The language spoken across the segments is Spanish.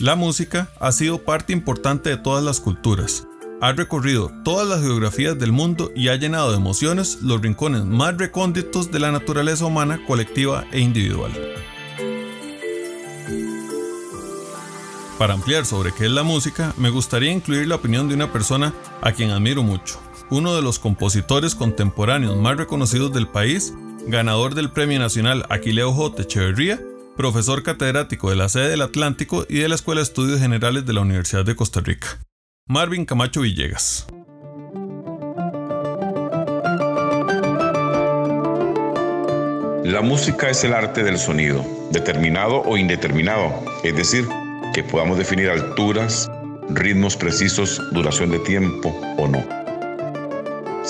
La música ha sido parte importante de todas las culturas. Ha recorrido todas las geografías del mundo y ha llenado de emociones los rincones más recónditos de la naturaleza humana colectiva e individual. Para ampliar sobre qué es la música, me gustaría incluir la opinión de una persona a quien admiro mucho, uno de los compositores contemporáneos más reconocidos del país, ganador del Premio Nacional Aquileo J. Echeverría profesor catedrático de la sede del Atlántico y de la Escuela de Estudios Generales de la Universidad de Costa Rica. Marvin Camacho Villegas. La música es el arte del sonido, determinado o indeterminado, es decir, que podamos definir alturas, ritmos precisos, duración de tiempo o no.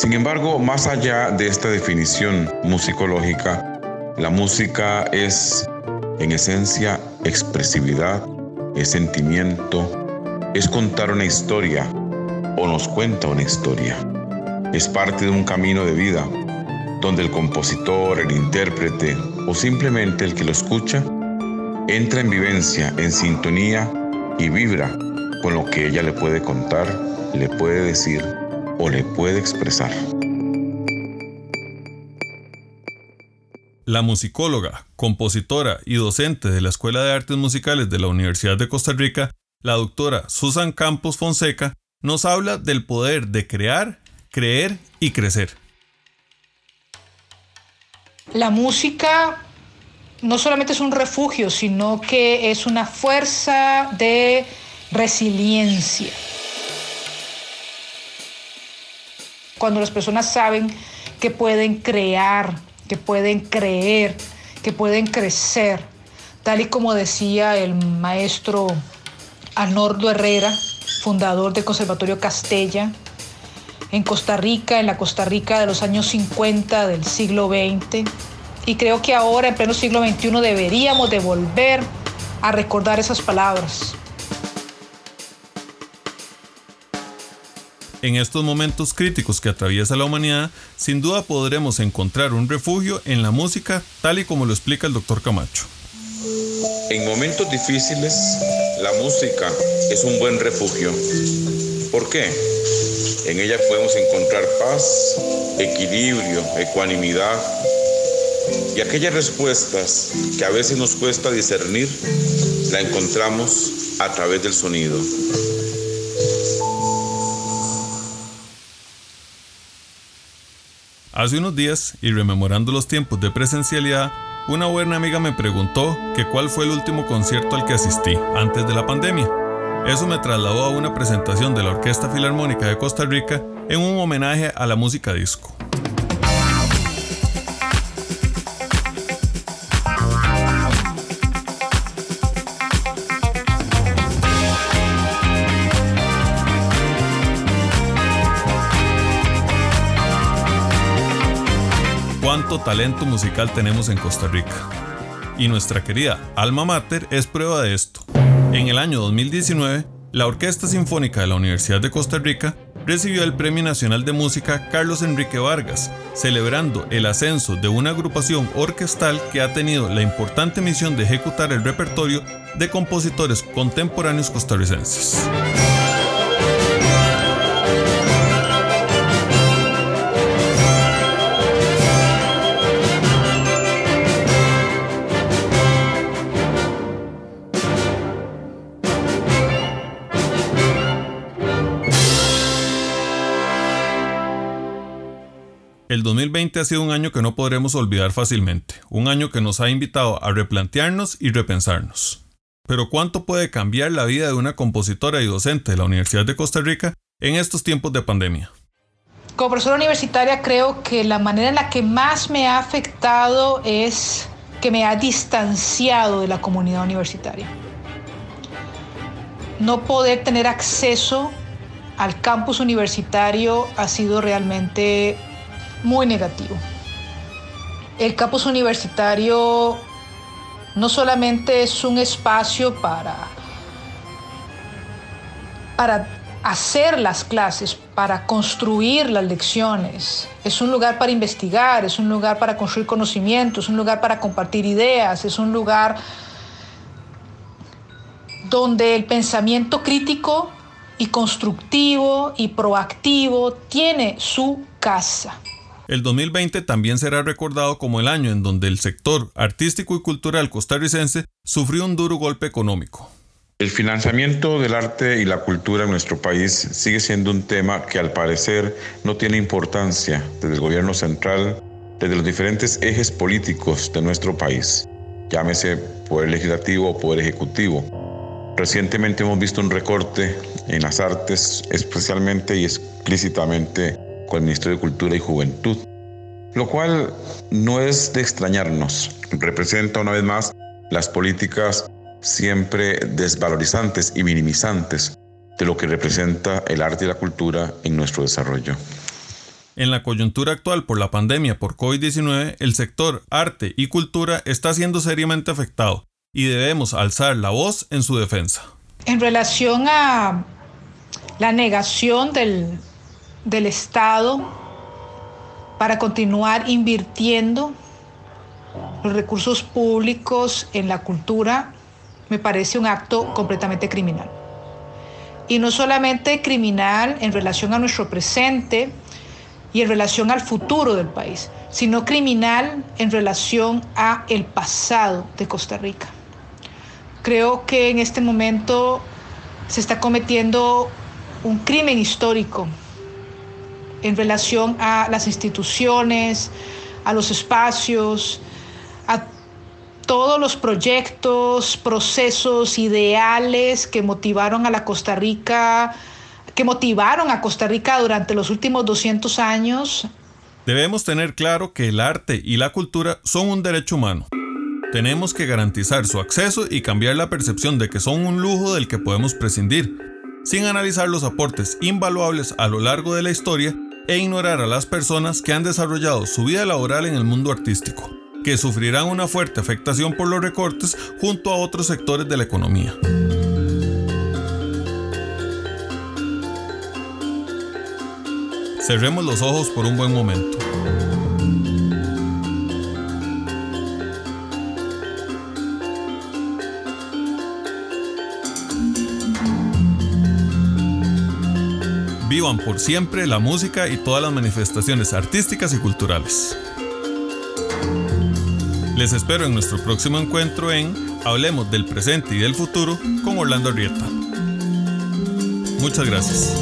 Sin embargo, más allá de esta definición musicológica, la música es en esencia, expresividad, es sentimiento, es contar una historia o nos cuenta una historia. Es parte de un camino de vida donde el compositor, el intérprete o simplemente el que lo escucha entra en vivencia, en sintonía y vibra con lo que ella le puede contar, le puede decir o le puede expresar. La musicóloga, compositora y docente de la Escuela de Artes Musicales de la Universidad de Costa Rica, la doctora Susan Campos Fonseca, nos habla del poder de crear, creer y crecer. La música no solamente es un refugio, sino que es una fuerza de resiliencia. Cuando las personas saben que pueden crear, que pueden creer, que pueden crecer, tal y como decía el maestro Anordo Herrera, fundador del Conservatorio Castella, en Costa Rica, en la Costa Rica de los años 50 del siglo XX. Y creo que ahora, en pleno siglo XXI, deberíamos de volver a recordar esas palabras. En estos momentos críticos que atraviesa la humanidad, sin duda podremos encontrar un refugio en la música tal y como lo explica el doctor Camacho. En momentos difíciles, la música es un buen refugio. ¿Por qué? En ella podemos encontrar paz, equilibrio, ecuanimidad y aquellas respuestas que a veces nos cuesta discernir, la encontramos a través del sonido. Hace unos días, y rememorando los tiempos de presencialidad, una buena amiga me preguntó que cuál fue el último concierto al que asistí antes de la pandemia. Eso me trasladó a una presentación de la Orquesta Filarmónica de Costa Rica en un homenaje a la música disco. Talento musical tenemos en Costa Rica. Y nuestra querida Alma Mater es prueba de esto. En el año 2019, la Orquesta Sinfónica de la Universidad de Costa Rica recibió el Premio Nacional de Música Carlos Enrique Vargas, celebrando el ascenso de una agrupación orquestal que ha tenido la importante misión de ejecutar el repertorio de compositores contemporáneos costarricenses. El 2020 ha sido un año que no podremos olvidar fácilmente, un año que nos ha invitado a replantearnos y repensarnos. Pero ¿cuánto puede cambiar la vida de una compositora y docente de la Universidad de Costa Rica en estos tiempos de pandemia? Como profesora universitaria creo que la manera en la que más me ha afectado es que me ha distanciado de la comunidad universitaria. No poder tener acceso al campus universitario ha sido realmente muy negativo. El campus universitario no solamente es un espacio para, para hacer las clases, para construir las lecciones. Es un lugar para investigar, es un lugar para construir conocimientos, es un lugar para compartir ideas, es un lugar donde el pensamiento crítico y constructivo y proactivo tiene su casa. El 2020 también será recordado como el año en donde el sector artístico y cultural costarricense sufrió un duro golpe económico. El financiamiento del arte y la cultura en nuestro país sigue siendo un tema que al parecer no tiene importancia desde el gobierno central, desde los diferentes ejes políticos de nuestro país, llámese poder legislativo o poder ejecutivo. Recientemente hemos visto un recorte en las artes, especialmente y explícitamente con el Ministerio de Cultura y Juventud, lo cual no es de extrañarnos, representa una vez más las políticas siempre desvalorizantes y minimizantes de lo que representa el arte y la cultura en nuestro desarrollo. En la coyuntura actual por la pandemia por COVID-19, el sector arte y cultura está siendo seriamente afectado y debemos alzar la voz en su defensa. En relación a la negación del, del Estado para continuar invirtiendo los recursos públicos en la cultura, me parece un acto completamente criminal. Y no solamente criminal en relación a nuestro presente y en relación al futuro del país, sino criminal en relación a el pasado de Costa Rica. Creo que en este momento se está cometiendo un crimen histórico en relación a las instituciones, a los espacios, a todos los proyectos, procesos, ideales que motivaron a la Costa Rica, que motivaron a Costa Rica durante los últimos 200 años. Debemos tener claro que el arte y la cultura son un derecho humano. Tenemos que garantizar su acceso y cambiar la percepción de que son un lujo del que podemos prescindir, sin analizar los aportes invaluables a lo largo de la historia e ignorar a las personas que han desarrollado su vida laboral en el mundo artístico que sufrirán una fuerte afectación por los recortes junto a otros sectores de la economía. Cerremos los ojos por un buen momento. Vivan por siempre la música y todas las manifestaciones artísticas y culturales. Les espero en nuestro próximo encuentro en Hablemos del presente y del futuro con Orlando Arrieta. Muchas gracias.